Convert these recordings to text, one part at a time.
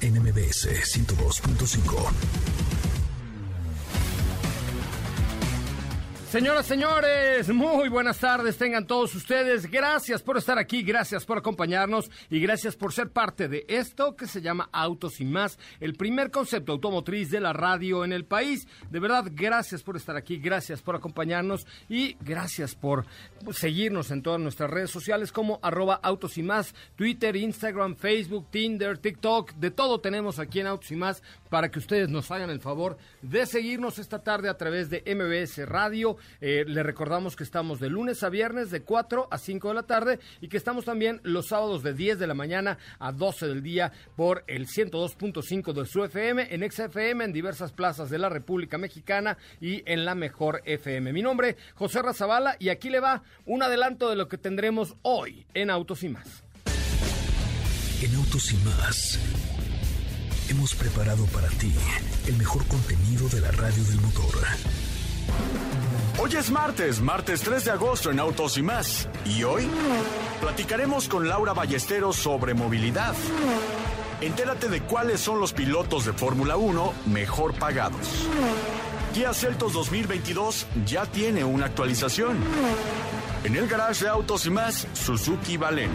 NMBS 102.5. Señoras, señores, muy buenas tardes tengan todos ustedes. Gracias por estar aquí, gracias por acompañarnos y gracias por ser parte de esto que se llama Autos y más, el primer concepto automotriz de la radio en el país. De verdad, gracias por estar aquí, gracias por acompañarnos y gracias por seguirnos en todas nuestras redes sociales como arroba Autos y más, Twitter, Instagram, Facebook, Tinder, TikTok, de todo tenemos aquí en Autos y más para que ustedes nos hagan el favor de seguirnos esta tarde a través de MBS Radio eh, le recordamos que estamos de lunes a viernes de 4 a 5 de la tarde y que estamos también los sábados de 10 de la mañana a 12 del día por el 102.5 de su FM, en XFM, en diversas plazas de la República Mexicana y en la mejor FM. Mi nombre, José Razabala, y aquí le va un adelanto de lo que tendremos hoy en Autos y más. En Autos y más hemos preparado para ti el mejor contenido de la radio del motor. Hoy es martes, martes 3 de agosto en Autos y más. Y hoy platicaremos con Laura Ballesteros sobre movilidad. Entérate de cuáles son los pilotos de Fórmula 1 mejor pagados. Kia Celtos 2022 ya tiene una actualización. En el garage de Autos y más, Suzuki Baleno.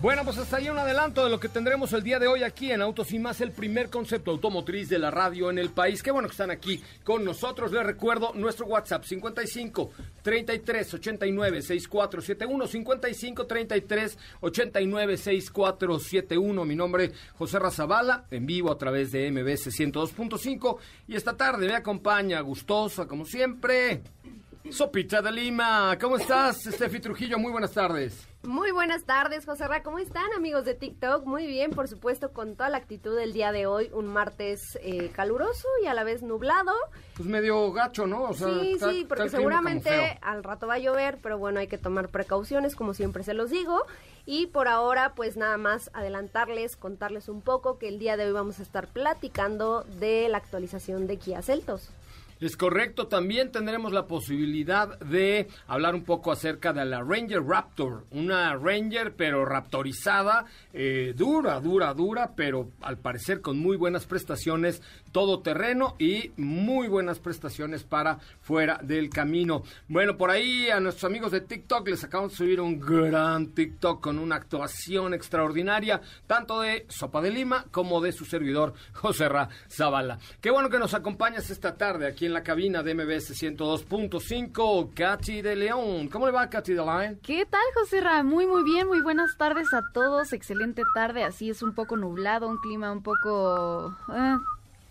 Bueno, pues hasta ahí un adelanto de lo que tendremos el día de hoy aquí en Autos y Más, el primer concepto automotriz de la radio en el país. Qué bueno que están aquí con nosotros. Les recuerdo nuestro WhatsApp 55 33 89 6471 55 33 89 6471. Mi nombre José Razabala, en vivo a través de MBS 102.5 y esta tarde me acompaña gustosa como siempre Sopita de Lima. ¿Cómo estás, Steffi Trujillo? Muy buenas tardes. Muy buenas tardes, José Ra. ¿Cómo están, amigos de TikTok? Muy bien, por supuesto, con toda la actitud del día de hoy. Un martes eh, caluroso y a la vez nublado. Pues medio gacho, ¿no? sí, sí, porque seguramente al rato va a llover, pero bueno, hay que tomar precauciones, como siempre se los digo. Y por ahora, pues nada más adelantarles, contarles un poco que el día de hoy vamos a estar platicando de la actualización de Kia Celtos. Es correcto, también tendremos la posibilidad de hablar un poco acerca de la Ranger Raptor, una Ranger pero raptorizada, eh, dura, dura, dura, pero al parecer con muy buenas prestaciones, todo terreno y muy buenas prestaciones para fuera del camino. Bueno, por ahí a nuestros amigos de TikTok les acabamos de subir un gran TikTok con una actuación extraordinaria, tanto de Sopa de Lima como de su servidor José Ra Zavala. Qué bueno que nos acompañas esta tarde aquí en la cabina de MBS 102.5, Katy de León. ¿Cómo le va, Katy de León? ¿Qué tal, José Ra? Muy, muy bien. Muy buenas tardes a todos. Excelente tarde. Así es un poco nublado, un clima un poco... Eh,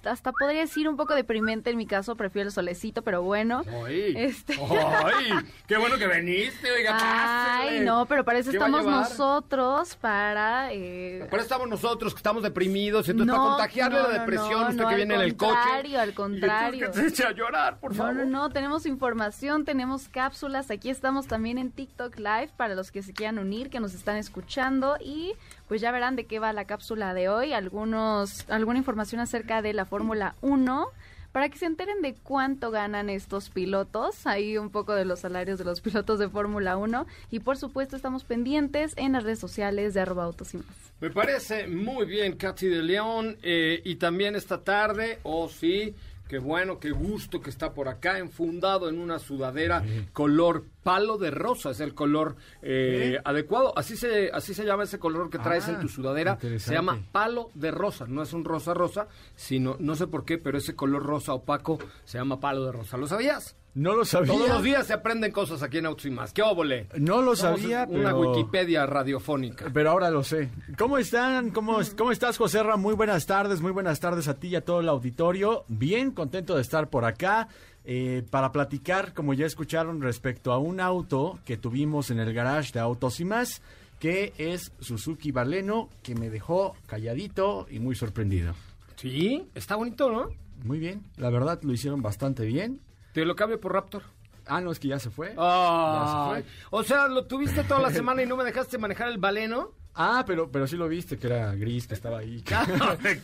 hasta podría decir un poco deprimente en mi caso, prefiero el solecito, pero bueno. ¡Ay! Este... ¡Ay! ¡Qué bueno que viniste! Oiga, ¡Ay, no! Pero para eso estamos nosotros, para... Eh... Para eso estamos nosotros, que estamos deprimidos, entonces para contagiarle la depresión, usted que viene en el coche. Al contrario, al contrario. que se a llorar, por favor. No, no, no, tenemos información, tenemos cápsulas, aquí estamos también en TikTok Live para los que se quieran unir, que nos están escuchando y pues ya verán de qué va la cápsula de hoy, algunos, alguna información acerca de la Fórmula 1 para que se enteren de cuánto ganan estos pilotos, ahí un poco de los salarios de los pilotos de Fórmula 1 y por supuesto estamos pendientes en las redes sociales de arroba autos y más. Me parece muy bien, Katy de León, eh, y también esta tarde, oh sí, Qué bueno, qué gusto que está por acá, enfundado en una sudadera color palo de rosa, es el color eh, adecuado. Así se, así se llama ese color que traes en tu ah, sudadera. Se llama palo de rosa, no es un rosa rosa, sino, no sé por qué, pero ese color rosa opaco se llama palo de rosa. ¿Lo sabías? No lo sabía. Todos los días se aprenden cosas aquí en Autos y Más. ¿Qué óvole? No lo sabía, Una Wikipedia radiofónica. Pero ahora lo sé. ¿Cómo están? ¿Cómo, cómo estás, José Ra? Muy buenas tardes, muy buenas tardes a ti y a todo el auditorio. Bien contento de estar por acá. Eh, para platicar, como ya escucharon, respecto a un auto que tuvimos en el garage de Autos y Más, que es Suzuki Baleno, que me dejó calladito y muy sorprendido. Sí, está bonito, ¿no? Muy bien, la verdad lo hicieron bastante bien. Te lo cambio por Raptor. Ah, no, es que ya se fue. Ah, ya se fue. O sea, lo tuviste toda la semana y no me dejaste manejar el baleno. Ah, pero, pero sí lo viste, que era gris, que estaba ahí.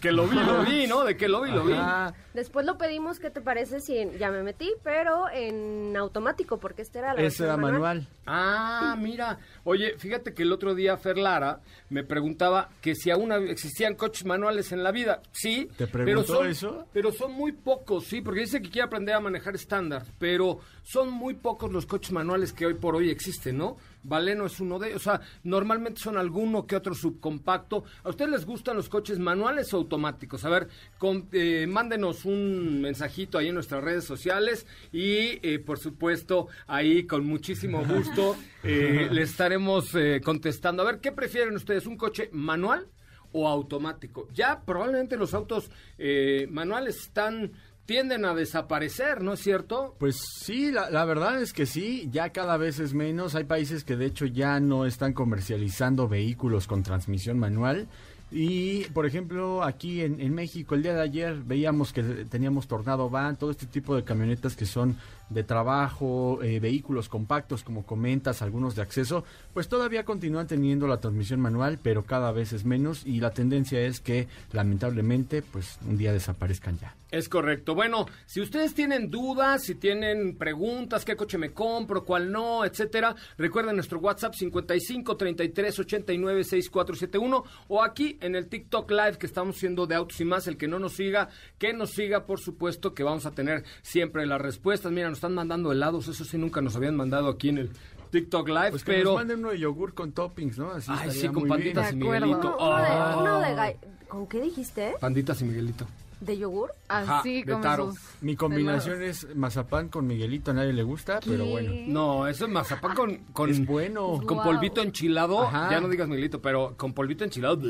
que lo vi, lo vi, ¿no? De que lo vi, lo vi. Después lo pedimos, ¿qué te parece si ya me metí? Pero en automático, porque este era la Ese era manual. Ah, mira. Oye, fíjate que el otro día Fer Lara me preguntaba que si aún existían coches manuales en la vida. Sí. ¿Te preguntó pero son, eso? Pero son muy pocos, sí, porque dice que quiere aprender a manejar estándar, pero son muy pocos los coches manuales que hoy por hoy existen, ¿no? Valeno es uno de ellos. O sea, normalmente son alguno que otro subcompacto. ¿A ustedes les gustan los coches manuales o automáticos? A ver, eh, mándenos un mensajito ahí en nuestras redes sociales y, eh, por supuesto, ahí con muchísimo gusto eh, les estaremos contestando. A ver, ¿qué prefieren ustedes? ¿Un coche manual? o automático. Ya probablemente los autos manuales están tienden a desaparecer, ¿no es cierto? Pues sí, la, verdad es que sí, ya cada vez es menos. Hay países que de hecho ya no están comercializando vehículos con transmisión manual. Y, por ejemplo, aquí en, en México, el día de ayer veíamos que teníamos Tornado Van, todo este tipo de camionetas que son de trabajo, eh, vehículos compactos, como comentas, algunos de acceso, pues todavía continúan teniendo la transmisión manual, pero cada vez es menos y la tendencia es que lamentablemente pues un día desaparezcan ya. Es correcto. Bueno, si ustedes tienen dudas, si tienen preguntas, qué coche me compro, cuál no, etcétera, recuerden nuestro WhatsApp 55 33 89 6471 o aquí en el TikTok Live que estamos haciendo de autos y más, el que no nos siga, que nos siga, por supuesto que vamos a tener siempre las respuestas. Mira, nos están mandando helados, eso sí nunca nos habían mandado aquí en el TikTok Live, pues pero... nos manden uno de yogur con toppings, ¿no? Así Ay, sí, con panditas y Miguelito. Uno de, ah. ¿Con qué dijiste? Panditas y Miguelito. ¿De yogur? Así como Mi combinación es mazapán con Miguelito, a nadie le gusta, pero bueno. No, eso es mazapán con, con... Es bueno. Con polvito enchilado, ya no digas Miguelito, pero con polvito enchilado...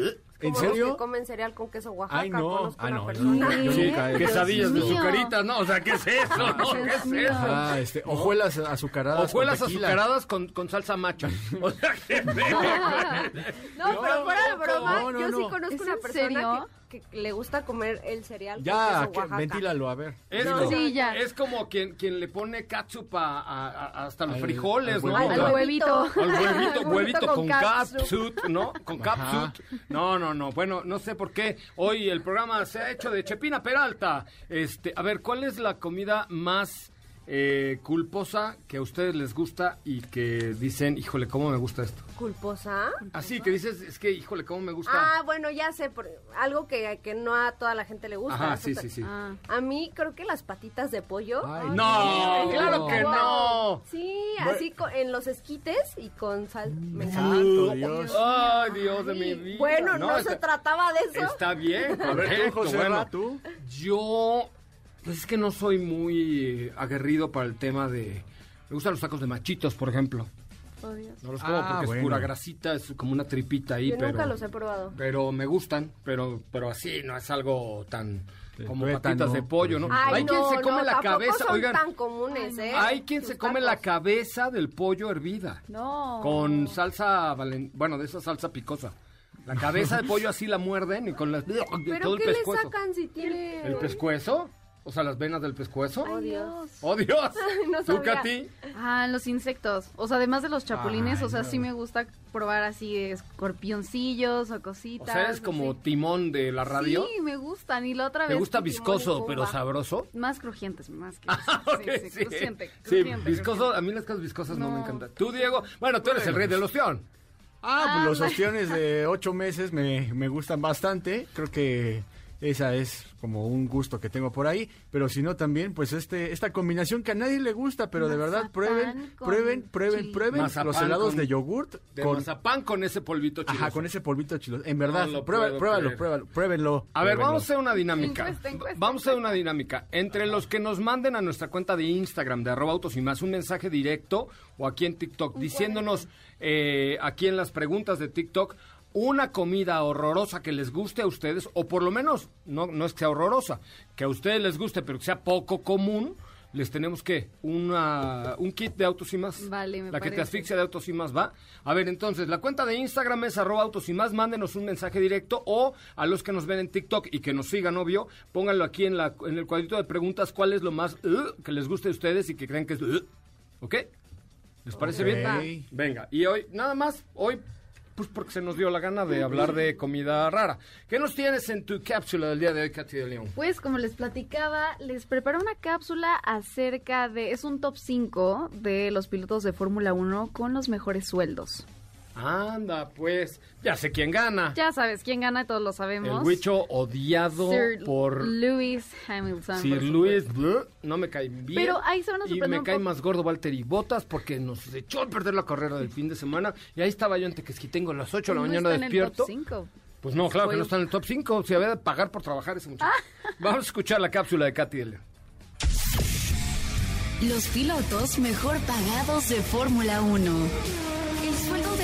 ¿En serio? que comen cereal con queso Oaxaca. Ay, no. Ah, no. Sí, quesadillas de azucaritas, ¿no? O sea, ¿qué es eso? No, ¿qué es eso? Ah, este, hojuelas azucaradas Hojuelas azucaradas con, con salsa macha. O sea, ¿qué No, pero fuera de broma, yo sí conozco una persona que, le gusta comer el cereal ya, con queso ventílalo, a ver. Es, como, sí, ya. es como quien, quien le pone catsup a, a, hasta los frijoles, ¿no? Al huevito. Al huevito, huevito con, catsup, ¿no? Con catsup. No, no, no. Bueno, no sé por qué hoy el programa se ha hecho de Chepina Peralta. Este, a ver, ¿cuál es la comida más eh, culposa que a ustedes les gusta y que dicen, híjole, ¿cómo me gusta esto? ¿Culposa? Así que dices, es que, híjole, ¿cómo me gusta? Ah, bueno, ya sé, por, algo que, que no a toda la gente le gusta. Ajá, sí, sí, sí. Ah. A mí creo que las patitas de pollo. no, claro que no. Sí, así en los esquites y con sal. Me encanta. Dios. Ay, Dios de mi vida. Bueno, no, se trataba de eso. Está bien, A ver, José, bueno, ¿tú? Yo pues es que no soy muy aguerrido para el tema de... Me gustan los tacos de machitos, por ejemplo. No los como ah, porque es pura grasita, es como una tripita ahí, Yo pero... nunca los he probado. Pero me gustan, pero, pero así, no es algo tan... como patitas de pollo, ¿no? hay quien se come la cabeza, son tan comunes, ¿eh? Hay quien se come la cabeza del pollo hervida. No. Con salsa, bueno, de esa salsa picosa. La cabeza de pollo así la muerden y con las... ¿Pero qué le sacan si tiene...? ¿El pescuezo? O sea, las venas del pescuezo. Oh, Dios. ¡Oh, Dios! No ¿Tú. Katy? Ah, los insectos. O sea, además de los chapulines, Ay, o sea, no. sí me gusta probar así escorpioncillos o O cositas. sea, eres como así. timón de la radio. Sí, me gustan. Y la otra ¿Te vez... gusta Timón y viscoso, pero sabroso? Más crujientes, más que... Ah, sí, ok, sí, sí. crujiente, Sí, crujiente, viscoso, crujiente. a mí las cosas viscosas no, me encantan. Tú, Diego, bueno, tú eres el rey del ostión. Ah, pues los Ah, ostiones de ocho meses me, me gustan bastante. Creo que esa es como un gusto que tengo por ahí. Pero si no, también, pues este esta combinación que a nadie le gusta, pero de verdad, prueben, prueben, prueben, chile. prueben Mazapán los helados con- de yogurt. De con, mazapán con ese polvito chido. ajá, con ese polvito chilo. En verdad, No pruébalo, creer. pruébalo, pruébenlo. A ver, pruébenlo. vamos a hacer una dinámica. Encuesta, encuesta, vamos a hacer una dinámica. Entre los que nos manden a nuestra cuenta de Instagram de arroba autos y más un mensaje directo o aquí en TikTok diciéndonos eh, aquí en las preguntas de TikTok una comida horrorosa que les guste a ustedes o por lo menos no, no es que sea horrorosa, que a ustedes les guste pero que sea poco común. Les tenemos que una, un kit de autos y más. Vale, me La que te asfixia de autos y más va. A ver, entonces, la cuenta de Instagram es arroba autos y más. Mándenos un mensaje directo o a los que nos ven en TikTok y que nos sigan, obvio, pónganlo aquí en, la, en el cuadrito de preguntas cuál es lo más uh, que les guste a ustedes y que creen que es... uh, ¿Ok? ¿Les parece bien? Venga, y hoy, nada más, hoy, pues porque se nos dio la gana de hablar de comida rara. ¿Qué nos tienes en tu cápsula del día de hoy, Katy de León? Pues como les platicaba, les preparé una cápsula acerca de, es un top 5 de los pilotos de Fórmula 1 con los mejores sueldos. Anda, pues, ya sé quién gana. Ya sabes quién gana, todos lo sabemos. El huicho odiado Sir por Lewis Hamilton. Sir bleh, no me cae bien. Pero ahí se van a Y sorprender me cae más gordo Valtteri Bottas porque nos echó a perder la carrera del fin de semana. Y ahí estaba yo en Tequesquitengo a las 8 de la mañana está en el despierto. top 5. Pues no, claro que no está en el top 5. Se había de pagar por trabajar ese muchacho. Ah. Vamos a escuchar la cápsula de Katy León. Los pilotos mejor pagados de Fórmula 1.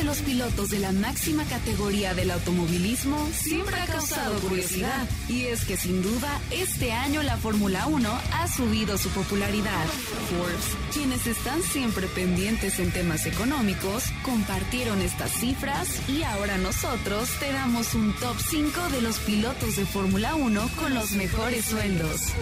Los pilotos de la máxima categoría del automovilismo siempre ha causado curiosidad. Y es que sin duda, este año la Fórmula 1 ha subido su popularidad. Forbes, quienes están siempre pendientes en temas económicos, compartieron estas cifras y ahora nosotros te damos un top 5 de los pilotos de Fórmula 1 con los mejores sueldos.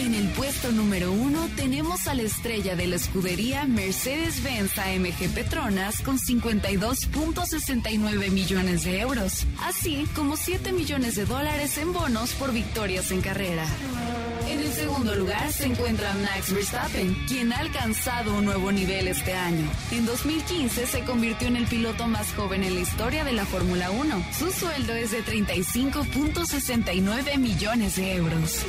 En el puesto número uno tenemos a la estrella de la escudería Mercedes-Benz AMG Petronas con 52.69 millones de euros, así como 7 millones de dólares en bonos por victorias en carrera. En el segundo lugar se encuentra Max Verstappen, quien ha alcanzado un nuevo nivel este año. En 2015 se convirtió en el piloto más joven en la historia de la Fórmula 1. Su sueldo es de 35.69 millones de euros.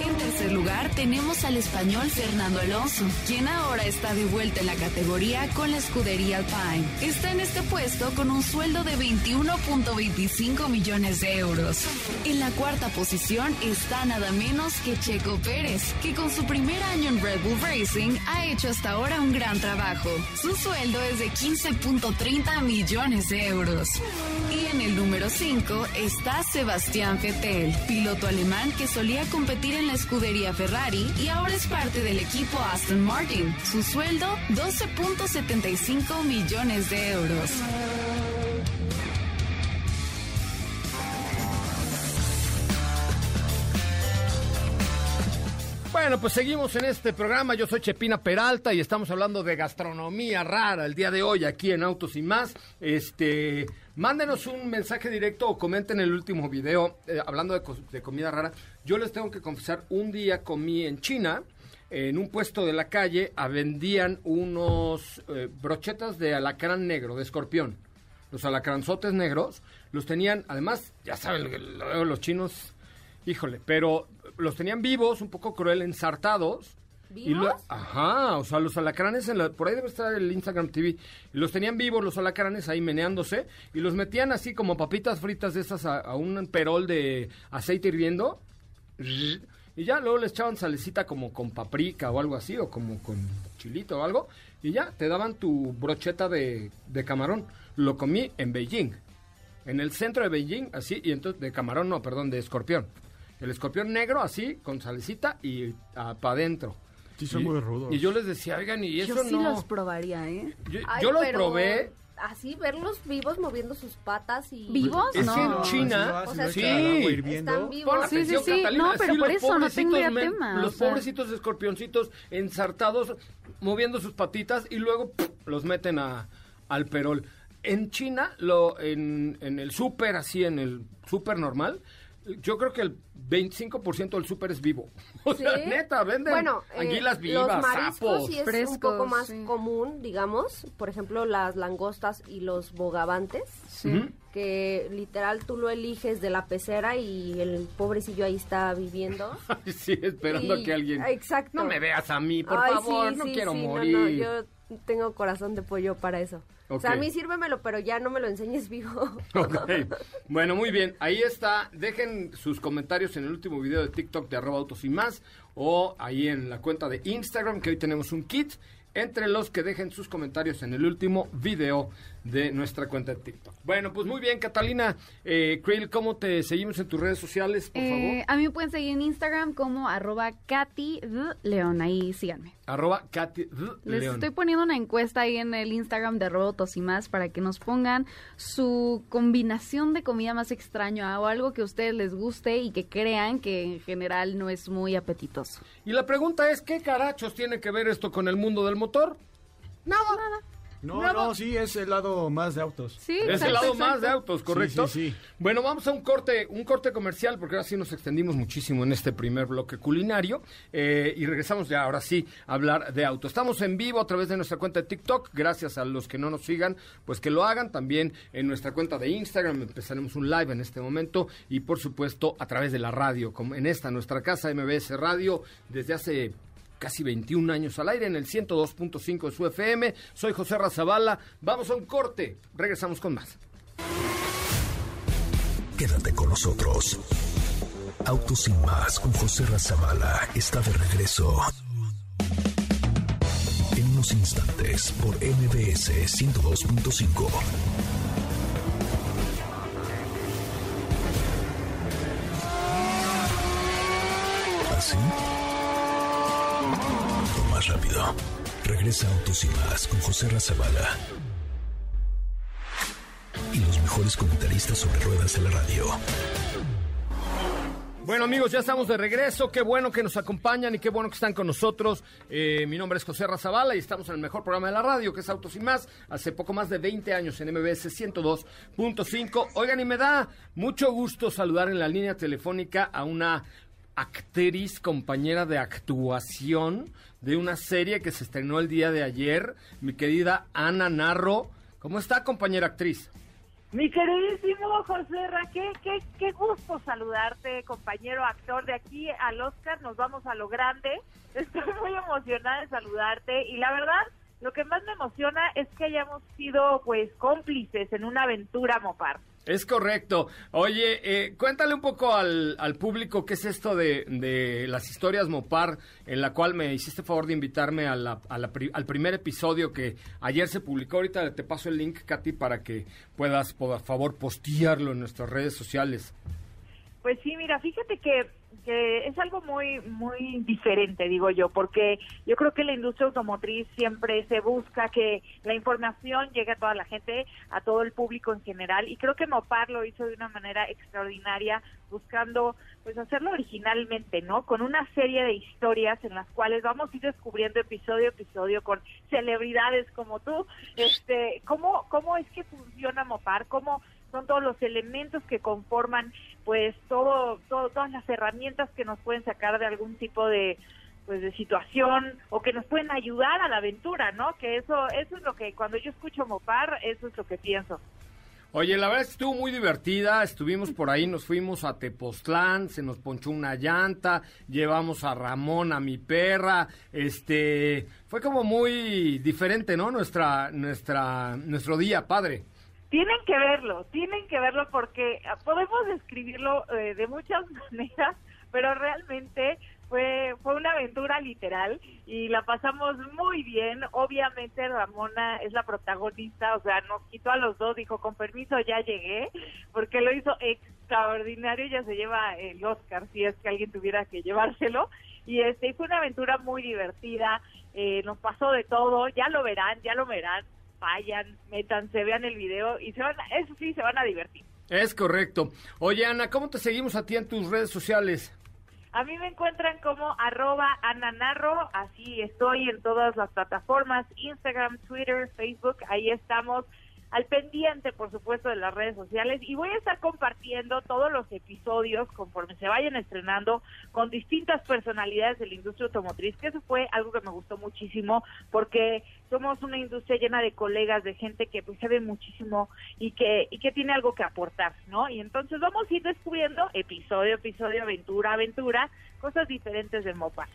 En tercer lugar tenemos al español Fernando Alonso, quien ahora está de vuelta en la categoría con la escudería Alpine. Está en este puesto con un sueldo de 21.25 millones de euros. En la cuarta posición está nada menos que Checo Pérez, que con su primer año en Red Bull Racing ha hecho hasta ahora un gran trabajo. Su sueldo es de 15.30 millones de euros. Y en el número 5 está Sebastián Vettel, piloto alemán que solía competir en la escudería Ferrari y ahora es parte del equipo Aston Martin. Su sueldo 12.75 millones de euros. Bueno, pues seguimos en este programa. Yo soy Chepina Peralta y estamos hablando de gastronomía rara el día de hoy aquí en Autos y más. Este, mándenos un mensaje directo o comenten el último video eh, hablando de, de comida rara. Yo les tengo que confesar, un día comí en China, en un puesto de la calle, ah, vendían unos eh, brochetas de alacrán negro, de escorpión. Los alacranzotes negros los tenían, además, ya saben, los chinos Híjole, pero los tenían vivos, un poco cruel, ensartados. Y lo- ajá, o sea, los alacranes, en la- por ahí debe estar el Instagram TV. Los tenían vivos los alacranes ahí meneándose y los metían así como papitas fritas de esas a, a un perol de aceite hirviendo. Y ya luego les echaban salecita como con paprika o algo así, o como con chilito o algo. Y ya te daban tu brocheta de, de camarón. Lo comí en Beijing. En el centro de Beijing, así, y entonces, de camarón, no, perdón, de escorpión. El escorpión negro, así, con salecita y para adentro. Sí, son Y- muy rudos. Y yo les decía, oigan, y eso Yo sí no. los probaría, ¿eh? Yo, Ay, yo lo pero- probé, así verlos vivos moviendo sus patas y vivos Es no que en China, O sea, sí, están vivos. Sí, sí, sí. Catalina, No, pero sí, por los eso no men- tema, Los o sea. pobrecitos escorpioncitos ensartados, moviendo sus patitas y luego ¡pum! los meten a, al perol. En China, lo, en, en el súper, así, en el súper normal, yo creo que el 25% del súper es vivo. O sea, Sí. neta, venden bueno, eh, anguilas vivas, los mariscos sapos. sí es un Frescos, poco más sí. común, digamos. Por ejemplo, las langostas y los bogavantes. Sí. Que literal tú lo eliges de la pecera y el pobrecillo ahí está viviendo. Sí, esperando Y- a que alguien... Exacto. No me veas a mí, por Ay, favor, sí, no sí, quiero sí, no, morir. no, yo tengo corazón de pollo para eso. O sea, a mí sírvemelo, pero ya no me lo enseñes vivo. Ok. Bueno, muy bien. Ahí está. Dejen sus comentarios en el último video de TikTok de arroba autos y más. O ahí en la cuenta de Instagram, que hoy tenemos un kit. Entre los que dejen sus comentarios en el último video de nuestra cuenta de TikTok. Bueno, pues muy bien, Catalina. Eh, Krill, ¿cómo te seguimos en tus redes sociales, por Eh, favor? a mí me pueden seguir en Instagram como arroba Katy. León. Ahí síganme. Arroba Katy. Les estoy poniendo una encuesta ahí en el Instagram de Robotos y más para que nos pongan su combinación de comida más extraña o algo que a ustedes les guste y que crean que en general no es muy apetitoso. Y la pregunta es, ¿qué carachos tiene que ver esto con el mundo del motor? Nada. No, no, sí, es el lado más de autos. Sí, Es el lado exacto. más de autos, ¿correcto? Sí, sí, sí. Bueno, vamos a un corte, un corte comercial, porque ahora sí nos extendimos muchísimo en este primer bloque culinario. eh, y regresamos ya ahora sí a hablar de autos. Estamos en vivo a través de nuestra cuenta de TikTok. Gracias a los que no nos sigan, pues que lo hagan. También en nuestra cuenta de Instagram empezaremos un live en este momento. Y por supuesto a través de la radio, como en esta, nuestra casa MBS Radio, desde hace casi 21 años al aire en el 102.5 de su FM. Soy José Razabala. Vamos a un corte. Regresamos con más. Quédate con nosotros. Autos sin más con José Razabala está de regreso. En unos instantes por MBS 102.5. ¿Así? Rápido. Regresa Autos y más con José Razabala. Y los mejores comentaristas sobre ruedas de la radio. Bueno amigos, ya estamos de regreso. Qué bueno que nos acompañan y qué bueno que están con nosotros. Eh, mi nombre es José Razabala y estamos en el mejor programa de la radio, que es Autos y Más. Hace poco más de 20 años en MBS 102.5. Oigan, y me da mucho gusto saludar en la línea telefónica a una actriz, compañera de actuación de una serie que se estrenó el día de ayer, mi querida Ana Narro. ¿Cómo está, compañera actriz? Mi queridísimo José Ra, qué, qué, qué gusto saludarte, compañero actor. De aquí al Oscar nos vamos a lo grande. Estoy muy emocionada de saludarte y la verdad, lo que más me emociona es que hayamos sido pues cómplices en una aventura Mopar. Es correcto. Oye, eh, cuéntale un poco al, al público qué es esto de, de las historias Mopar, en la cual me hiciste favor de invitarme a la- al primer episodio que ayer se publicó. Ahorita te paso el link, Katy, para que puedas, por favor, postearlo en nuestras redes sociales. Pues sí, mira, fíjate que, es algo muy muy diferente, digo yo, porque yo creo que la industria automotriz siempre se busca que la información llegue a toda la gente, a todo el público en general, y creo que Mopar lo hizo de una manera extraordinaria, buscando pues hacerlo originalmente, ¿no? Con una serie de historias en las cuales vamos a ir descubriendo episodio a episodio con celebridades como tú, este, cómo cómo es que funciona Mopar, cómo son todos los elementos que conforman pues todo, todo todas las herramientas que nos pueden sacar de algún tipo de pues de situación o que nos pueden ayudar a la aventura, ¿no? Que eso eso es lo que cuando yo escucho Mopar, eso es lo que pienso. Oye, la verdad estuvo muy divertida, estuvimos por ahí, nos fuimos a Tepoztlán, se nos ponchó una llanta, llevamos a Ramón, a mi perra, este, fue como muy diferente, ¿no? Nuestra, nuestra, nuestro día, padre. Tienen que verlo, tienen que verlo porque ah, podemos describirlo eh, de muchas maneras, pero realmente fue fue una aventura literal y la pasamos muy bien. Obviamente Ramona es la protagonista, o sea, nos quitó a los dos, dijo, con permiso, ya llegué, porque lo hizo extraordinario, ya se lleva el Oscar, si es que alguien tuviera que llevárselo. Y este fue una aventura muy divertida, eh, nos pasó de todo, ya lo verán, ya lo verán vayan, métanse, vean el video y se van, eso sí, se van a divertir. Es correcto. Oye, Ana, ¿cómo te seguimos a ti en tus redes sociales? A mí me encuentran como arroba ananarro, así estoy en todas las plataformas, Instagram, Twitter, Facebook, ahí estamos al pendiente, por supuesto, de las redes sociales y voy a estar compartiendo todos los episodios conforme se vayan estrenando con distintas personalidades de la industria automotriz, que eso fue algo que me gustó muchísimo porque somos una industria llena de colegas, de gente que pues sabe muchísimo y que y que tiene algo que aportar, ¿no? Y entonces vamos a ir descubriendo episodio, episodio, aventura, aventura, cosas diferentes del Mopar.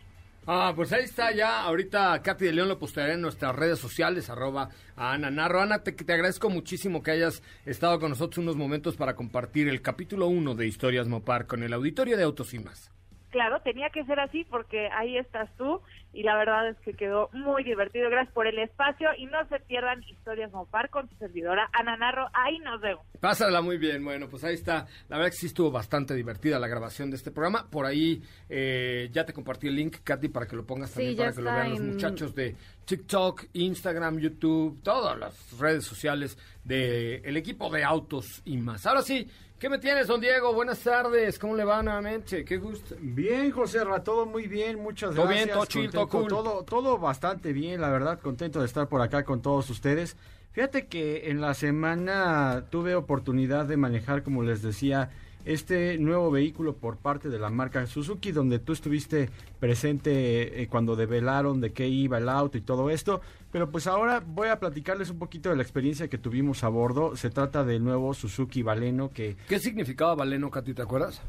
Ah, pues ahí está ya. Ahorita Katy de León lo postearé en nuestras redes sociales, arroba a Ana Narro. Ana, te, te agradezco muchísimo que hayas estado con nosotros unos momentos para compartir el capítulo 1 de Historias Mopar con el auditorio de Autos y Más claro, tenía que ser así porque ahí estás tú y la verdad es que quedó muy divertido. Gracias por el espacio y no se pierdan Historias Mopar con su servidora Ana Narro. Ahí nos vemos. Pásala muy bien. Bueno, pues ahí está. La verdad que sí estuvo bastante divertida la grabación de este programa. Por ahí eh, ya te compartí el link, Katy, para que lo pongas también, para que lo vean los muchachos de TikTok, Instagram, YouTube, todas las redes sociales del equipo de autos y más. Ahora sí, ¿Qué me tienes, don Diego? Buenas tardes. ¿Cómo le va nuevamente? Qué gusto. Bien, José todo muy bien. Muchas gracias. Todo bien, todo cool. todo, todo bastante bien, la verdad. Contento de estar por acá con todos ustedes. Fíjate que en la semana tuve oportunidad de manejar, como les decía, este nuevo vehículo por parte de la marca Suzuki, donde tú estuviste presente eh, cuando develaron de qué iba el auto y todo esto. Pero pues ahora voy a platicarles un poquito de la experiencia que tuvimos a bordo. Se trata del nuevo Suzuki Valeno que... ¿Qué significaba Valeno, Katy? ¿Te acuerdas?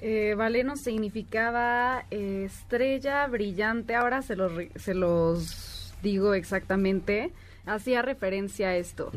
Eh, Valeno significaba eh, estrella brillante. Ahora se los, se los digo exactamente. Hacía referencia a esto.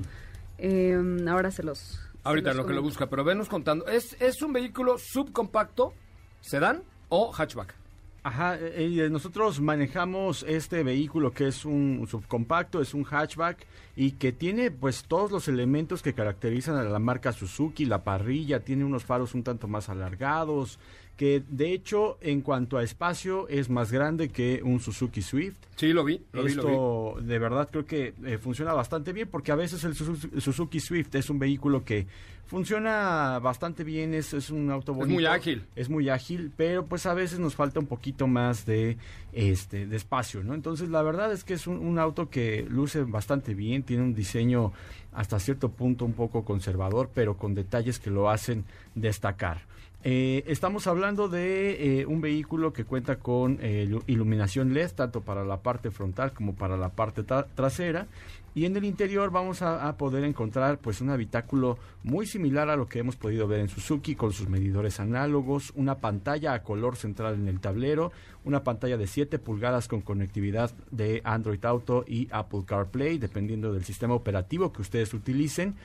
Em, ahora se los Ahorita lo que lo busca, pero venos contando. ¿Es, es un vehículo subcompacto, sedán o hatchback? Ajá, eh, nosotros manejamos este vehículo que es un subcompacto, es un hatchback y que tiene pues todos los elementos que caracterizan a la marca Suzuki, la parrilla, tiene unos faros un tanto más alargados, que de hecho en cuanto a espacio es más grande que un Suzuki Swift. Sí, lo vi. Lo Esto de verdad creo que eh, funciona bastante bien porque a veces el Suzuki Swift es un vehículo que funciona bastante bien, es, es un auto bonito. Es muy ágil. Es muy ágil, pero pues a veces nos falta un poquito más de, este, de espacio, ¿no? Entonces la verdad es que es un, un auto que luce bastante bien, tiene un diseño hasta cierto punto un poco conservador, pero con detalles que lo hacen destacar. Eh, estamos hablando de eh, un vehículo que cuenta con eh, iluminación LED, tanto para la parte frontal como para la parte trasera. Y en el interior vamos a, poder encontrar pues un habitáculo muy similar a lo que hemos podido ver en Suzuki con sus medidores análogos, una pantalla a color central en el tablero, una pantalla de 7 pulgadas con conectividad de Android Auto y Apple CarPlay, dependiendo del sistema operativo que ustedes utilicen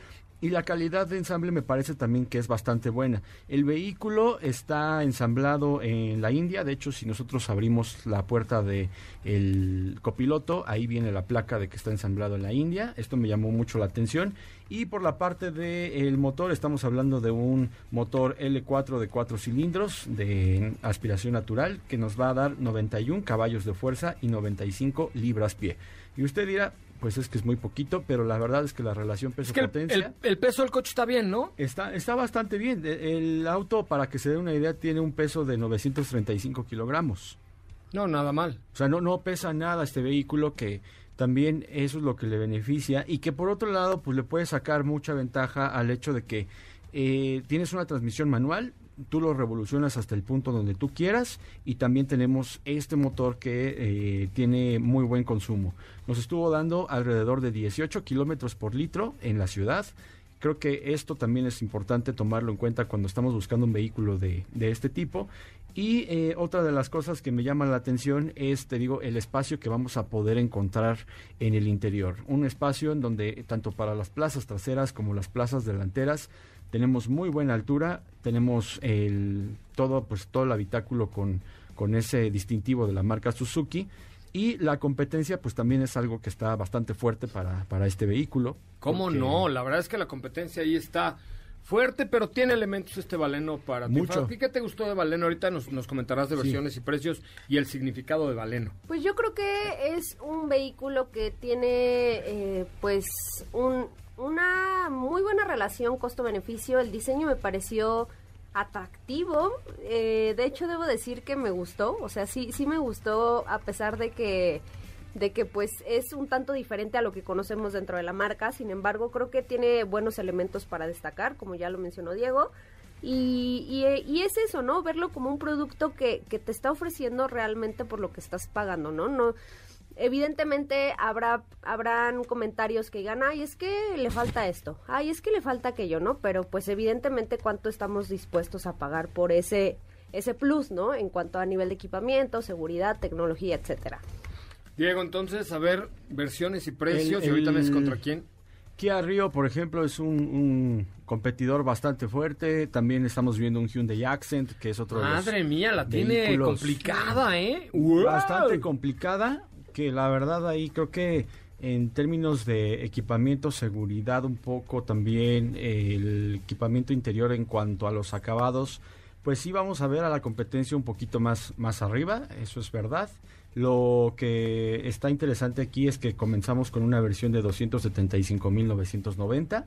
y la calidad de ensamble me parece también que es bastante buena. El vehículo está ensamblado en la India, de hecho si nosotros abrimos la puerta de el copiloto, ahí viene la placa de que está ensamblado en la India. Esto me llamó mucho la atención y por la parte del motor estamos hablando de un motor L4 de 4 cilindros de aspiración natural que nos va a dar 91 caballos de fuerza y 95 libras pie. Y usted dirá, pues es que es muy poquito, pero la verdad es que la relación peso-potencia... el, peso del coche está bien, ¿no? Está, está bastante bien. E, el auto, para que se dé una idea, tiene un peso de 935 kilogramos. No, nada mal. O sea, no, no pesa nada este vehículo que también eso es lo que le beneficia y que por otro lado, pues le puede sacar mucha ventaja al hecho de que eh, tienes una transmisión manual, tú lo revolucionas hasta el punto donde tú quieras y también tenemos este motor que eh, tiene muy buen consumo. Nos estuvo dando alrededor de 18 kilómetros por litro en la ciudad. Creo que esto también es importante tomarlo en cuenta cuando estamos buscando un vehículo de, este tipo. Y eh, otra de las cosas que me llama la atención es, te digo, el espacio que vamos a poder encontrar en el interior. Un espacio en donde tanto para las plazas traseras como las plazas delanteras tenemos muy buena altura, tenemos el todo pues todo el habitáculo con, con ese distintivo de la marca Suzuki y la competencia pues también es algo que está bastante fuerte para, para este vehículo. ¿Cómo no? La verdad es que la competencia ahí está Fuerte, pero tiene elementos este Valeno para Mucho. ti. ¿Qué te gustó de Valeno? Ahorita nos, nos comentarás de versiones y precios y el significado de Valeno. Pues yo creo que es un vehículo que tiene eh, pues un, una muy buena relación costo-beneficio. El diseño me pareció atractivo. Eh, de hecho, debo decir que me gustó. O sea, sí, sí me gustó a pesar de que de que pues es un tanto diferente a lo que conocemos dentro de la marca, sin embargo creo que tiene buenos elementos para destacar, como ya lo mencionó Diego, y, y, es eso, ¿no? Verlo como un producto que, que te está ofreciendo realmente por lo que estás pagando, ¿no? No evidentemente habrá habrán comentarios que digan, ay, es que le falta esto, ay, es que le falta aquello, ¿no? Pero pues evidentemente cuánto estamos dispuestos a pagar por ese ese plus, ¿no? En cuanto a nivel de equipamiento, seguridad, tecnología, etcétera. Diego, entonces, a ver, versiones y precios, y ahorita ves contra quién. Kia Rio, por ejemplo, es un, competidor bastante fuerte. También estamos viendo un Hyundai Accent, que es otro Madre mía, la tiene complicada, ¿eh? Bastante complicada, que la verdad ahí creo que en términos de equipamiento, seguridad un poco, también el equipamiento interior en cuanto a los acabados, pues sí vamos a ver a la competencia un poquito más, más arriba, eso es verdad. Lo que está interesante aquí es que comenzamos con una versión de 275.990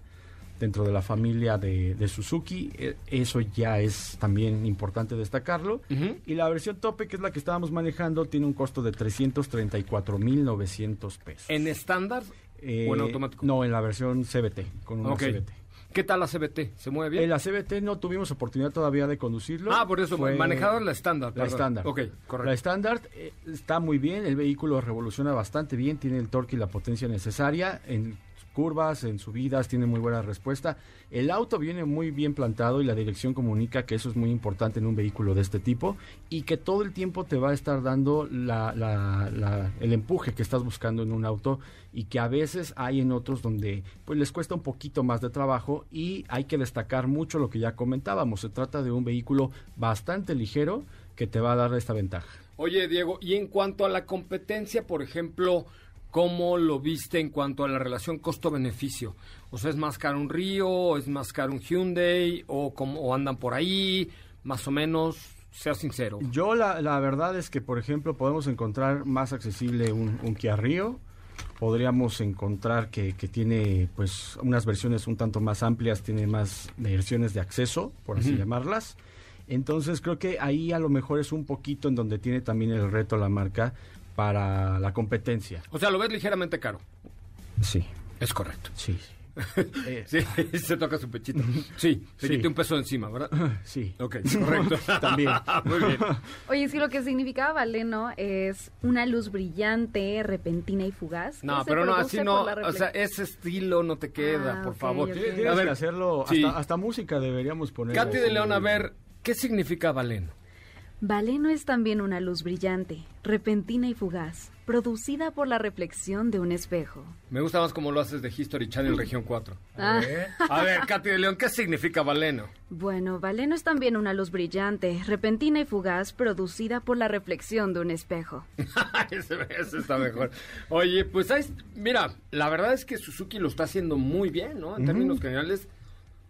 dentro de la familia de, Suzuki. E, eso ya es también importante destacarlo. Y la versión tope, que es la que estábamos manejando, tiene un costo de 334.900 pesos. ¿En estándar o en eh, automático? No, en la versión CBT, con una CBT. ¿Qué tal la CBT? ¿Se mueve bien? En la CBT no tuvimos oportunidad todavía de conducirlo. Ah, por eso, Fue... manejado la estándar. La estándar. Ok, correcto. La estándar eh, está muy bien, el vehículo revoluciona bastante bien, tiene el torque y la potencia necesaria. En curvas, en subidas, tiene muy buena respuesta. El auto viene muy bien plantado y la dirección comunica que eso es muy importante en un vehículo de este tipo y que todo el tiempo te va a estar dando el empuje que estás buscando en un auto y que a veces hay en otros donde pues les cuesta un poquito más de trabajo y hay que destacar mucho lo que ya comentábamos. Se trata de un vehículo bastante ligero que te va a dar esta ventaja. Oye, Diego, y en cuanto a la competencia, por ejemplo, ¿Cómo lo viste en cuanto a la relación costo-beneficio? O sea, ¿es más caro un Río, es más caro un Hyundai o, cómo, andan por ahí? Más o menos, sea sincero. Yo la, la verdad es que, por ejemplo, podemos encontrar más accesible un, Kia Río. Podríamos encontrar que, que, tiene pues unas versiones un tanto más amplias, tiene más versiones de acceso, por así llamarlas. Entonces creo que ahí a lo mejor es un poquito en donde tiene también el reto la marca, para la competencia. O sea, lo ves ligeramente caro. Sí. Es correcto. Sí. sí, se toca su pechito. Sí, se sí. un peso encima, ¿verdad? Sí. Ok, correcto. También. Muy bien. Oye, sí, lo que significaba Valeno es una luz brillante, repentina y fugaz. No, pero no, así no. O sea, ese estilo no te queda, Ah, por favor. ok. Tienes A ver, que hacerlo, sí. hasta, hasta música deberíamos poner. Katy de León, a ver, ¿qué significa Valeno? Valeno es también una luz brillante, repentina y fugaz, producida por la reflexión de un espejo. Me gusta más como lo haces de History Channel Región 4. Ah. A ver, Katy de León, ¿qué significa Valeno? Bueno, Valeno es también una luz brillante, repentina y fugaz, producida por la reflexión de un espejo. ese, ese está mejor. Oye, pues mira, la verdad es que Suzuki lo está haciendo muy bien, ¿no? En términos generales,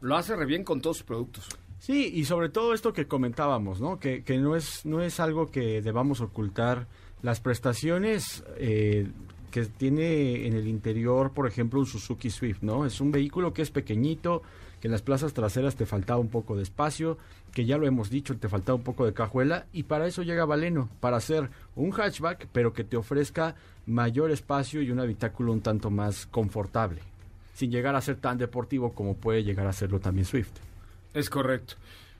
lo hace re bien con todos sus productos. Sí, y sobre todo esto que comentábamos, ¿no? Que, que no, es, no es algo que debamos ocultar. Las prestaciones eh, que tiene en el interior, por ejemplo, un Suzuki Swift, ¿no? Es un vehículo que es pequeñito, que en las plazas traseras te faltaba un poco de espacio, que ya lo hemos dicho, te faltaba un poco de cajuela, y para eso llega Valeno, para hacer un hatchback, pero que te ofrezca mayor espacio y un habitáculo un tanto más confortable, sin llegar a ser tan deportivo como puede llegar a serlo también Swift. Es correcto.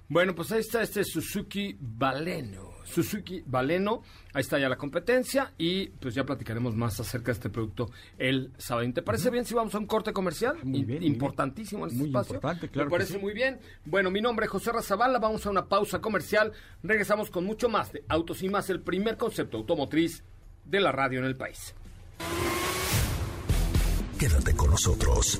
Bueno, pues ahí está este Suzuki Baleno. Suzuki Baleno, ahí está ya la competencia y pues ya platicaremos más acerca de este producto el sábado. ¿Te parece bien si vamos a un corte comercial? Muy bien, muy Importantísimo en este Muy espacio. importante, claro Me parece sí. muy bien. Bueno, mi nombre es José Razabala, vamos a una pausa comercial. Regresamos con mucho más de Autos y Más, el primer concepto automotriz de la radio en el país. Quédate con nosotros.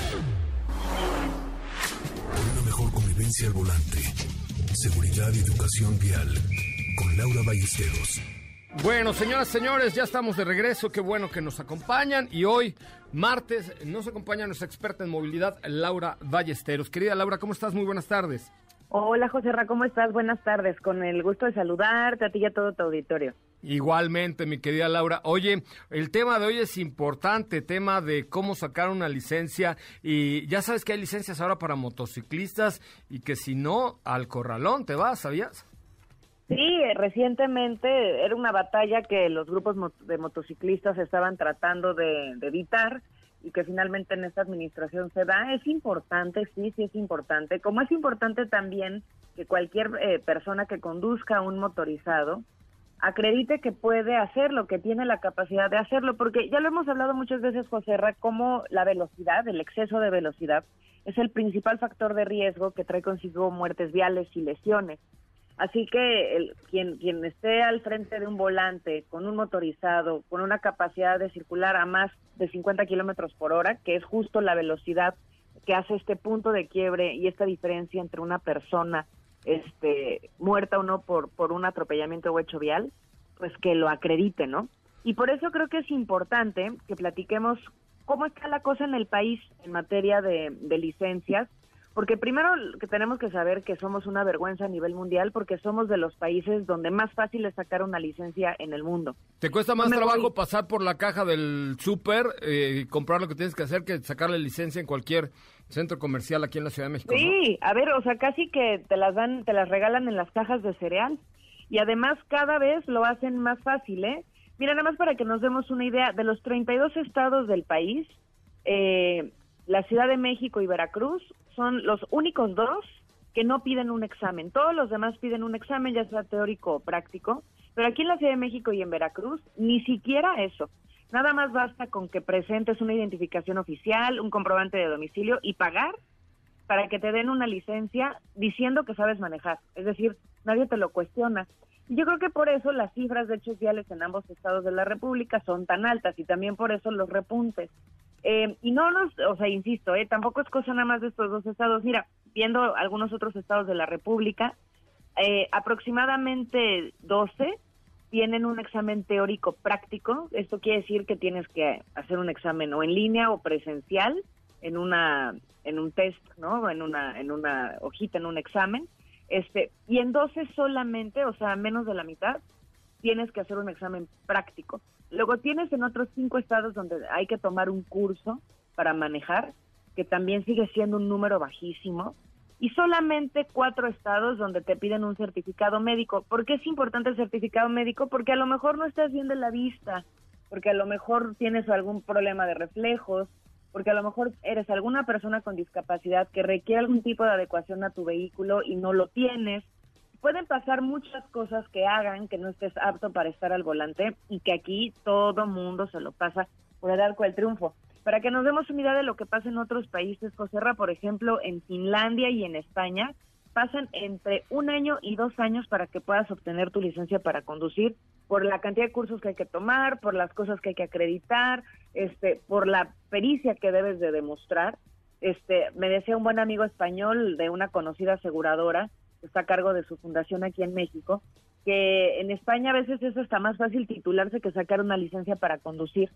Convivencia al volante. Seguridad y educación vial. Con Laura. Bueno, señoras, señores, ya estamos de regreso. Qué bueno que nos acompañan. Y hoy, martes, nos acompaña nuestra experta en movilidad, Laura Ballesteros. Querida Laura, ¿cómo estás? Muy buenas tardes. Hola, José Ra, ¿cómo estás? Buenas tardes. Con el gusto de saludarte a ti y a todo tu auditorio. Igualmente, mi querida Laura. Oye, el tema de hoy es importante, tema de cómo sacar una licencia. Y ya sabes que hay licencias ahora para motociclistas y que si no, al corralón te vas, ¿sabías? Sí, recientemente era una batalla que los grupos de motociclistas estaban tratando de, evitar y que finalmente en esta administración se da. Es importante, sí, sí es importante. Como es importante también que cualquier eh, persona que conduzca un motorizado acredite que puede hacerlo, que tiene la capacidad de hacerlo, porque ya lo hemos hablado muchas veces, José Ra, como la velocidad, el exceso de velocidad, es el principal factor de riesgo que trae consigo muertes viales y lesiones. Así que el, quien, quien esté al frente de un volante con un motorizado, con una capacidad de circular a más de 50 kilómetros por hora, que es justo la velocidad que hace este punto de quiebre y esta diferencia entre una persona este, muerta o no por, por un atropellamiento o hecho vial, pues que lo acredite, ¿no? Y por eso creo que es importante que platiquemos cómo está la cosa en el país en materia de, de licencias porque primero que tenemos que saber que somos una vergüenza a nivel mundial porque somos de los países donde más fácil es sacar una licencia en el mundo. ¿Te cuesta más trabajo pasar por la caja del súper eh, y comprar lo que tienes que hacer que sacarle licencia en cualquier centro comercial aquí en la Ciudad de México? Sí, a ver, o sea, casi que te las dan, te las regalan en las cajas de cereal y además cada vez lo hacen más fácil, ¿eh? Mira, nada más para que nos demos una idea, de los 32 estados del país, eh, la Ciudad de México y Veracruz son los únicos dos que no piden un examen. Todos los demás piden un examen, ya sea teórico o práctico, pero aquí en la Ciudad de México y en Veracruz ni siquiera eso. Nada más basta con que presentes una identificación oficial, un comprobante de domicilio y pagar para que te den una licencia diciendo que sabes manejar. Es decir, nadie te lo cuestiona. Y yo creo que por eso las cifras de hechos viales en ambos estados de la República son tan altas y también por eso los repuntes. Eh, y no nos, o sea, insisto, eh, tampoco es cosa nada más de estos dos estados. Mira, viendo algunos otros estados de la República, eh, aproximadamente 12 tienen un examen teórico práctico. Esto quiere decir que tienes que hacer un examen o en línea o presencial en una en un test, ¿no? En una en una hojita, en un examen. Este, y en 12 solamente, o sea, menos de la mitad, tienes que hacer un examen práctico. Luego tienes en otros cinco estados donde hay que tomar un curso para manejar, que también sigue siendo un número bajísimo, y solamente cuatro estados donde te piden un certificado médico. ¿Por qué es importante el certificado médico? Porque a lo mejor no estás bien de la vista, porque a lo mejor tienes algún problema de reflejos, porque a lo mejor eres alguna persona con discapacidad que requiere algún tipo de adecuación a tu vehículo y no lo tienes pueden pasar muchas cosas que hagan que no estés apto para estar al volante y que aquí todo mundo se lo pasa por el arco del triunfo. Para que nos demos una idea de lo que pasa en otros países, Joserra, por ejemplo, en Finlandia y en España, pasan entre un año y dos años para que puedas obtener tu licencia para conducir por la cantidad de cursos que hay que tomar, por las cosas que hay que acreditar, este, por la pericia que debes de demostrar. Este, me decía un buen amigo español de una conocida aseguradora está a cargo de su fundación aquí en México, que en España a veces es hasta más fácil titularse que sacar una licencia para conducir.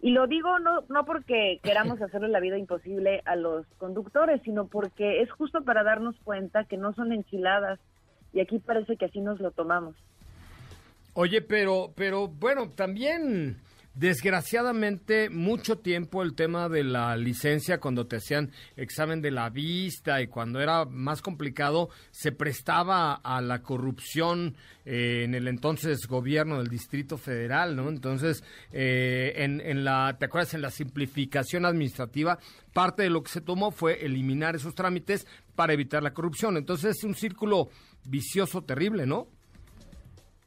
Y lo digo no, no porque queramos hacerle la vida imposible a los conductores, sino porque es justo para darnos cuenta que no son enchiladas y aquí parece que así nos lo tomamos. Oye, pero, pero bueno, también Desgraciadamente, mucho tiempo el tema de la licencia, cuando te hacían examen de la vista y cuando era más complicado, se prestaba a la corrupción eh, en el entonces gobierno del Distrito Federal, ¿no? Entonces, eh, en, en la, ¿te acuerdas? En la simplificación administrativa, parte de lo que se tomó fue eliminar esos trámites para evitar la corrupción. Entonces, es un círculo vicioso terrible, ¿no?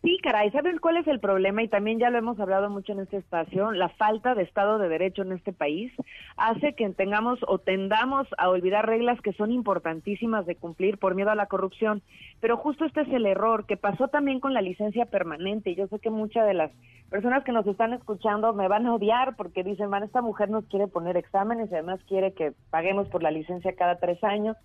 Sí, caray, ¿saben cuál es el problema? Y también ya lo hemos hablado mucho en este espacio, la falta de Estado de Derecho en este país hace que tengamos o tendamos a olvidar reglas que son importantísimas de cumplir por miedo a la corrupción. Pero justo este es el error que pasó también con la licencia permanente. Yo sé que muchas de las personas que nos están escuchando me van a odiar porque dicen, van, esta mujer nos quiere poner exámenes y además quiere que paguemos por la licencia cada tres años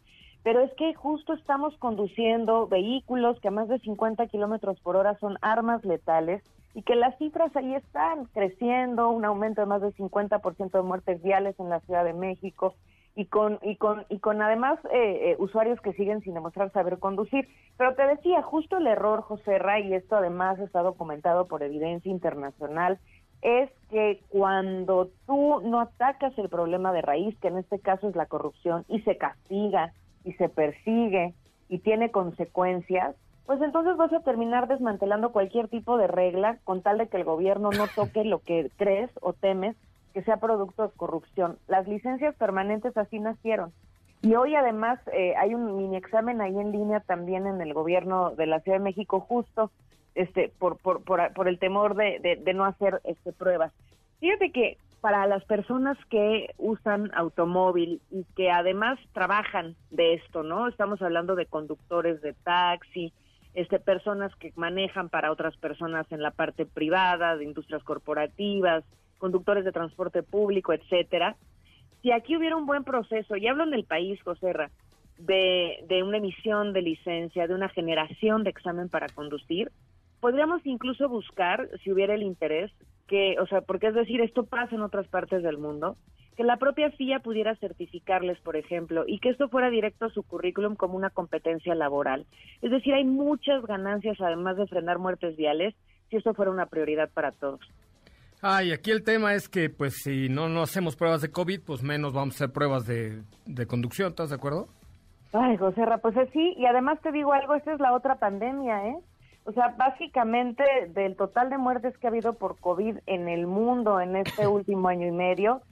pero es que justo estamos conduciendo vehículos que a más de 50 kilómetros por hora son armas letales y que las cifras ahí están creciendo, un aumento de más del 50% de muertes viales en la Ciudad de México y con y con y con además eh, eh, usuarios que siguen sin demostrar saber conducir. Pero te decía, justo el error, José Ray, y esto además está documentado por evidencia internacional, es que cuando tú no atacas el problema de raíz, que en este caso es la corrupción, y se castiga, y se persigue y tiene consecuencias, pues entonces vas a terminar desmantelando cualquier tipo de regla con tal de que el gobierno no toque lo que crees o temes que sea producto de corrupción. Las licencias permanentes así nacieron. Y hoy además eh, hay un mini examen ahí en línea también en el gobierno de la Ciudad de México justo este por por, por, el temor de, de, de, no hacer este pruebas. Fíjate que para las personas que usan automóvil y que además trabajan de esto, ¿no? Estamos hablando de conductores de taxi, este, personas que manejan para otras personas en la parte privada, de industrias corporativas, conductores de transporte público, etcétera. Si aquí hubiera un buen proceso, y hablo en el país, Joserra, de, de una emisión de licencia, de una generación de examen para conducir, podríamos incluso buscar, si hubiera el interés, que, o sea, porque es decir, esto pasa en otras partes del mundo, que la propia FIA pudiera certificarles, por ejemplo, y que esto fuera directo a su currículum como una competencia laboral. Es decir, hay muchas ganancias además de frenar muertes viales si esto fuera una prioridad para todos. Ah, y aquí el tema es que, pues, si no, no hacemos pruebas de COVID, pues menos vamos a hacer pruebas de, de conducción, ¿estás de acuerdo? Ay, José pues sí, y además te digo algo, esta es la otra pandemia, ¿eh? O sea, básicamente del total de muertes que ha habido por COVID en el mundo en este último año y medio,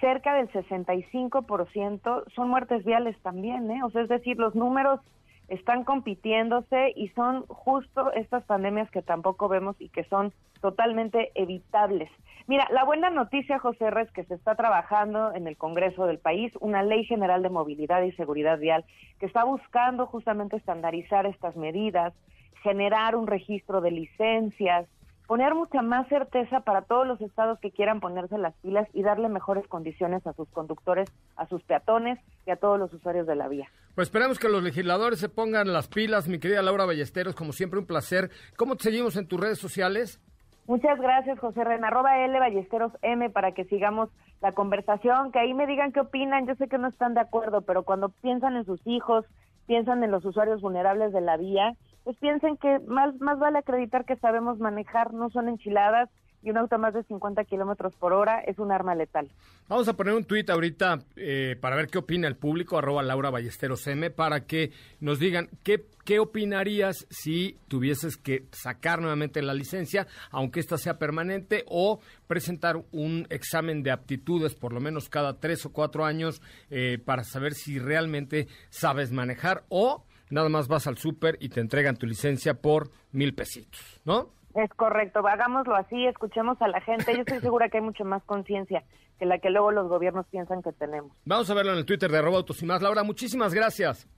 cerca del 65% son muertes viales también, ¿eh? O sea, es decir, los números están compitiéndose y son justo estas pandemias que tampoco vemos y que son totalmente evitables. Mira, la buena noticia, José R, es que se está trabajando en el Congreso del país una ley general de movilidad y seguridad vial que está buscando justamente estandarizar estas medidas, generar un registro de licencias, poner mucha más certeza para todos los estados que quieran ponerse las pilas y darle mejores condiciones a sus conductores, a sus peatones y a todos los usuarios de la vía. Pues esperamos que los legisladores se pongan las pilas, mi querida Laura Ballesteros, como siempre un placer. ¿Cómo te seguimos en tus redes sociales? Muchas gracias, José Ren, arroba L Ballesteros M para que sigamos la conversación, que ahí me digan qué opinan. Yo sé que no están de acuerdo, pero cuando piensan en sus hijos, piensan en los usuarios vulnerables de la vía, pues piensen que más, más vale acreditar que sabemos manejar, no son enchiladas y un auto a más de 50 kilómetros por hora es un arma letal. Vamos a poner un tuit ahorita eh, para ver qué opina el público, arroba Laura Ballesteros M, para que nos digan qué, qué opinarías si tuvieses que sacar nuevamente la licencia, aunque esta sea permanente, o presentar un examen de aptitudes por lo menos cada tres o cuatro años eh, para saber si realmente sabes manejar o nada más vas al súper y te entregan tu licencia por mil pesitos, ¿no? Es correcto, hagámoslo así, escuchemos a la gente. Yo estoy segura que hay mucho más conciencia que la que luego los gobiernos piensan que tenemos. Vamos a verlo en el Twitter de arroba autos y más. Laura, muchísimas gracias.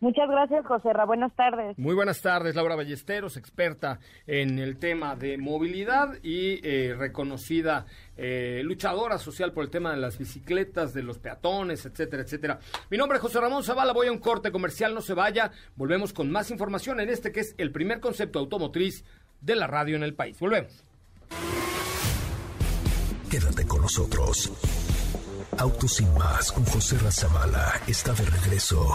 Muchas gracias, José Ra. Buenas tardes. Muy buenas tardes, Laura Ballesteros, experta en el tema de movilidad y eh, reconocida eh, luchadora social por el tema de las bicicletas, de los peatones, etcétera, etcétera. Mi nombre es José Ramón Zavala, voy a un corte comercial, no se vaya. Volvemos con más información en este que es el primer concepto automotriz de la radio en el país. Volvemos. Quédate con nosotros. Autos sin más con José Razabala está de regreso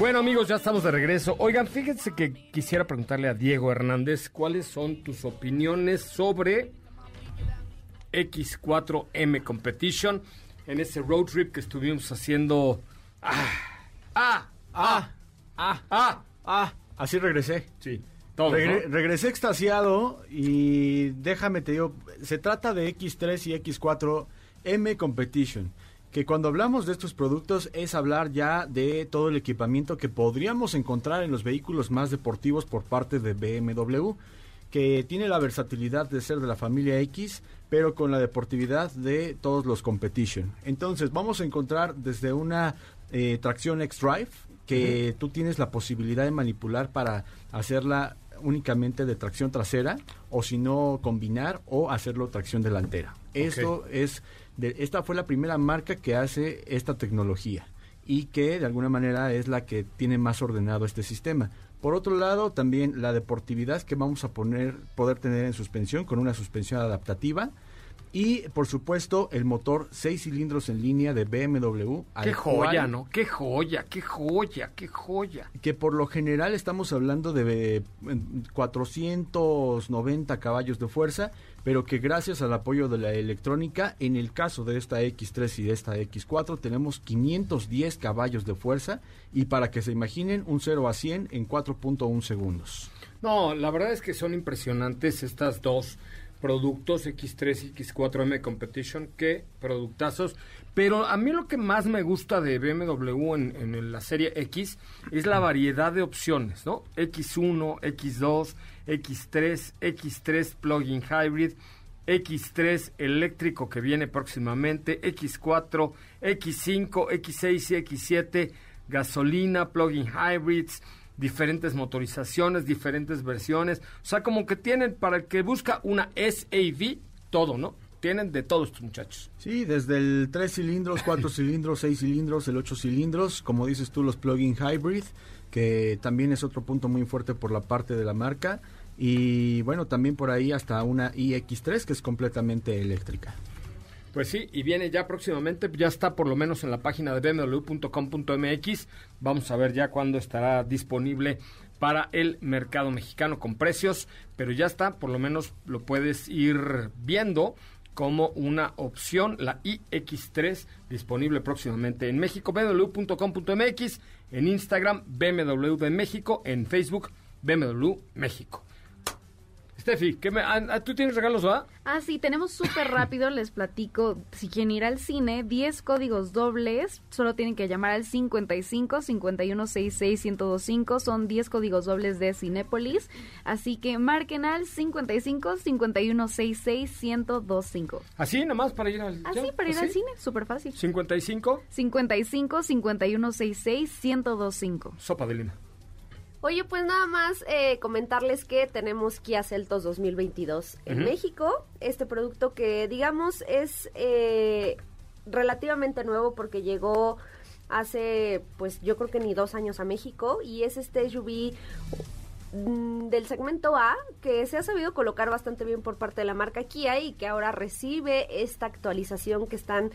Bueno amigos, ya estamos de regreso. Oigan, fíjense que quisiera preguntarle a Diego Hernández cuáles son tus opiniones sobre X4M Competition en ese road trip que estuvimos haciendo. ¡Ah! ¡Ah! ¡Ah! ¡Ah! ¡Ah! ah así regresé. Sí. Regresé extasiado y déjame te digo, se trata de X3 y X4M Competition que cuando hablamos de estos productos es hablar ya de todo el equipamiento que podríamos encontrar en los vehículos más deportivos por parte de BMW, que tiene la versatilidad de ser de la familia X, pero con la deportividad de todos los competition. Entonces vamos a encontrar desde una eh, tracción X-Drive, que tú tienes la posibilidad de manipular para hacerla únicamente de tracción trasera o si no combinar o hacerlo tracción delantera. Esto es esta fue la primera marca que hace esta tecnología y que de alguna manera es la que tiene más ordenado este sistema. Por otro lado, también la deportividad que vamos a poner, poder tener en suspensión con una suspensión adaptativa y por supuesto el motor 6 cilindros en línea de BMW. Qué joya, ¿no? Qué joya, qué joya, qué joya. Que por lo general estamos hablando de 490 eh, caballos de fuerza pero que gracias al apoyo de la electrónica, en el caso de esta X3 y de esta X4, tenemos 510 caballos de fuerza y para que se imaginen, un 0 a 100 en 4.1 segundos. No, la verdad es que son impresionantes estas dos productos X3 y X4M Competition, qué productazos. Pero a mí lo que más me gusta de BMW en, en, la serie X es la variedad de opciones, ¿no? X1, X2, X3, X3 Plug-in Hybrid, X3 eléctrico que viene próximamente, X4, X5, X6 y X7 gasolina, plug-in hybrids, diferentes motorizaciones, diferentes versiones. O sea, como que tienen para el que busca una SAV, todo, ¿no? Tienen de todos estos muchachos. Sí, desde el 3 cilindros, 4 cilindros, 6 cilindros, el 8 cilindros, como dices tú, los plug-in hybrid, que también es otro punto muy fuerte por la parte de la marca. Y bueno, también por ahí hasta una iX3 que es completamente eléctrica. Pues sí, y viene ya próximamente, ya está por lo menos en la página de bmw.com.mx. Vamos a ver ya cuándo estará disponible para el mercado mexicano con precios, pero ya está, por lo menos lo puedes ir viendo como una opción, la iX3 disponible próximamente en México, bmw.com.mx, en Instagram, BMW de México, en Facebook, BMW México. Steffi, ¿qué me, ah, ah, ¿tú tienes regalos, va? Ah, sí, tenemos súper rápido, les platico. Si quieren ir al cine, 10 códigos dobles, solo tienen que llamar al 55 5166 1025, son 10 códigos dobles de Cinépolis. Así que marquen al 55 5166 1025. ¿Así nomás para ir al Así, para ir al cine, súper fácil. 55 55 5166 1025. Sopa de lima. Oye, pues nada más eh, comentarles que tenemos Kia Celtos 2022 en México. Este producto que, digamos, es eh, relativamente nuevo porque llegó hace, pues yo creo que ni dos años a México y es este SUV mm, del segmento A que se ha sabido colocar bastante bien por parte de la marca Kia y que ahora recibe esta actualización que están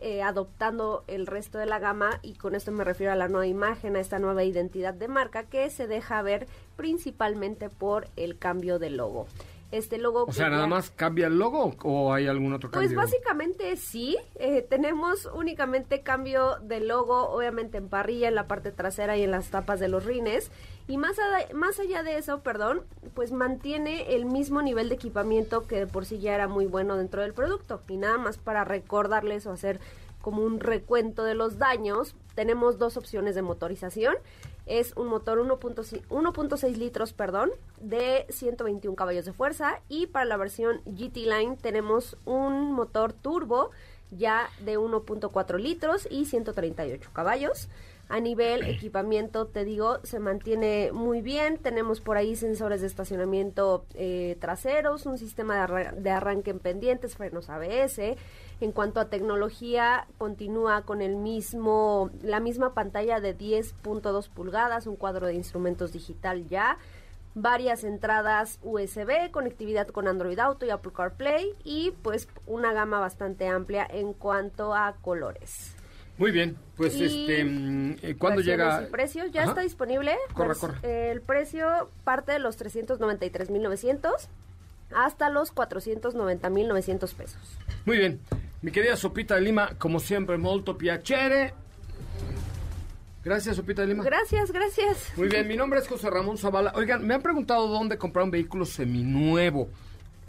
eh, adoptando el resto de la gama y con esto me refiero a la nueva imagen, a esta nueva identidad de marca que se deja ver principalmente por el cambio de logo. Este logo. O sea, nada más cambia el logo o hay algún otro pues cambio. Pues básicamente sí. Eh, tenemos únicamente cambio de logo, obviamente en parrilla, en la parte trasera y en las tapas de los rines. Y más, más allá de eso, perdón, pues mantiene el mismo nivel de equipamiento que de por sí ya era muy bueno dentro del producto. Y nada más para recordarles o hacer como un recuento de los daños, tenemos dos opciones de motorización es un motor 1.6 litros, perdón, de 121 caballos de fuerza y para la versión GT Line tenemos un motor turbo ya de 1.4 litros y 138 caballos. A nivel equipamiento, te digo, se mantiene muy bien. Tenemos por ahí sensores de estacionamiento eh, traseros, un sistema de, de arranque en pendientes, frenos ABS, en cuanto a tecnología, continúa con el mismo, la misma pantalla de 10.2 pulgadas, un cuadro de instrumentos digital ya, varias entradas USB, conectividad con Android Auto y Apple CarPlay y pues una gama bastante amplia en cuanto a colores. Muy bien, pues este, mm, eh, ¿cuándo llega? El precio ya está disponible. Corre, pues, El precio parte de los 393.900 hasta los 490.900 pesos. Muy bien. Mi querida Sopita de Lima, como siempre, molto piacere. Gracias, Sopita de Lima. Gracias, gracias. Muy bien, mi nombre es José Ramón Zavala. Oigan, me han preguntado dónde comprar un vehículo seminuevo.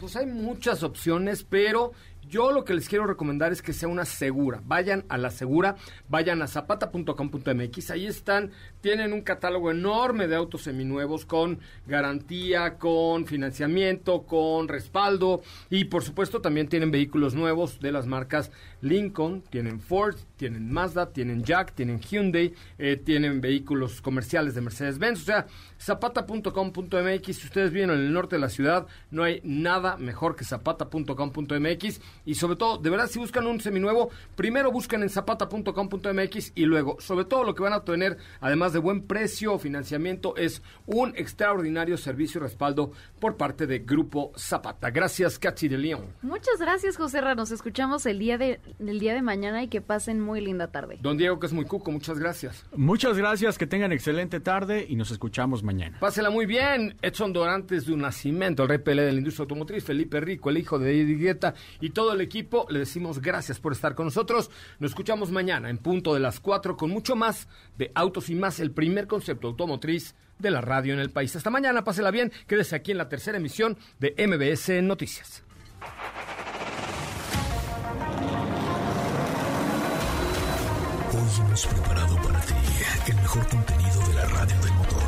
Pues hay muchas opciones, pero yo lo que les quiero recomendar es que sea una segura. Vayan a la segura, vayan a zapata.com.mx. Ahí están, tienen un catálogo enorme de autos seminuevos con garantía, con financiamiento, con respaldo y por supuesto también tienen vehículos nuevos de las marcas Lincoln, tienen Ford, tienen Mazda, tienen Jack, tienen Hyundai, eh, tienen vehículos comerciales de Mercedes-Benz. O sea, zapata.com.mx. Si ustedes viven en el norte de la ciudad, no hay nada mejor que zapata.com.mx y sobre todo, de verdad, si buscan un seminuevo, primero busquen en zapata.com.mx y luego, sobre todo lo que van a tener, además de buen precio o financiamiento, es un extraordinario servicio y respaldo por parte de Grupo Zapata. Gracias, Katy de León. Muchas gracias, José Ra. Nos escuchamos el día de, el día de mañana y que pasen muy linda tarde. Don Diego, que es muy cuco, muchas gracias. Muchas gracias, que tengan excelente tarde y nos escuchamos mañana. Pásela muy bien. Edson Dorantes de un nacimiento, el rey Pelé de la industria automotriz, Felipe Rico, el hijo de Guetta y todo el equipo, le decimos gracias por estar con nosotros. Nos escuchamos mañana en punto de las 4 con mucho más de Autos y más, el primer concepto automotriz de la radio en el país. Hasta mañana, pásela bien, quédese aquí en la tercera emisión de MBS Noticias. Hoy hemos preparado para ti el mejor contenido de la radio del motor.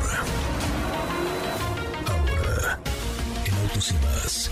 Ahora, en Autos y más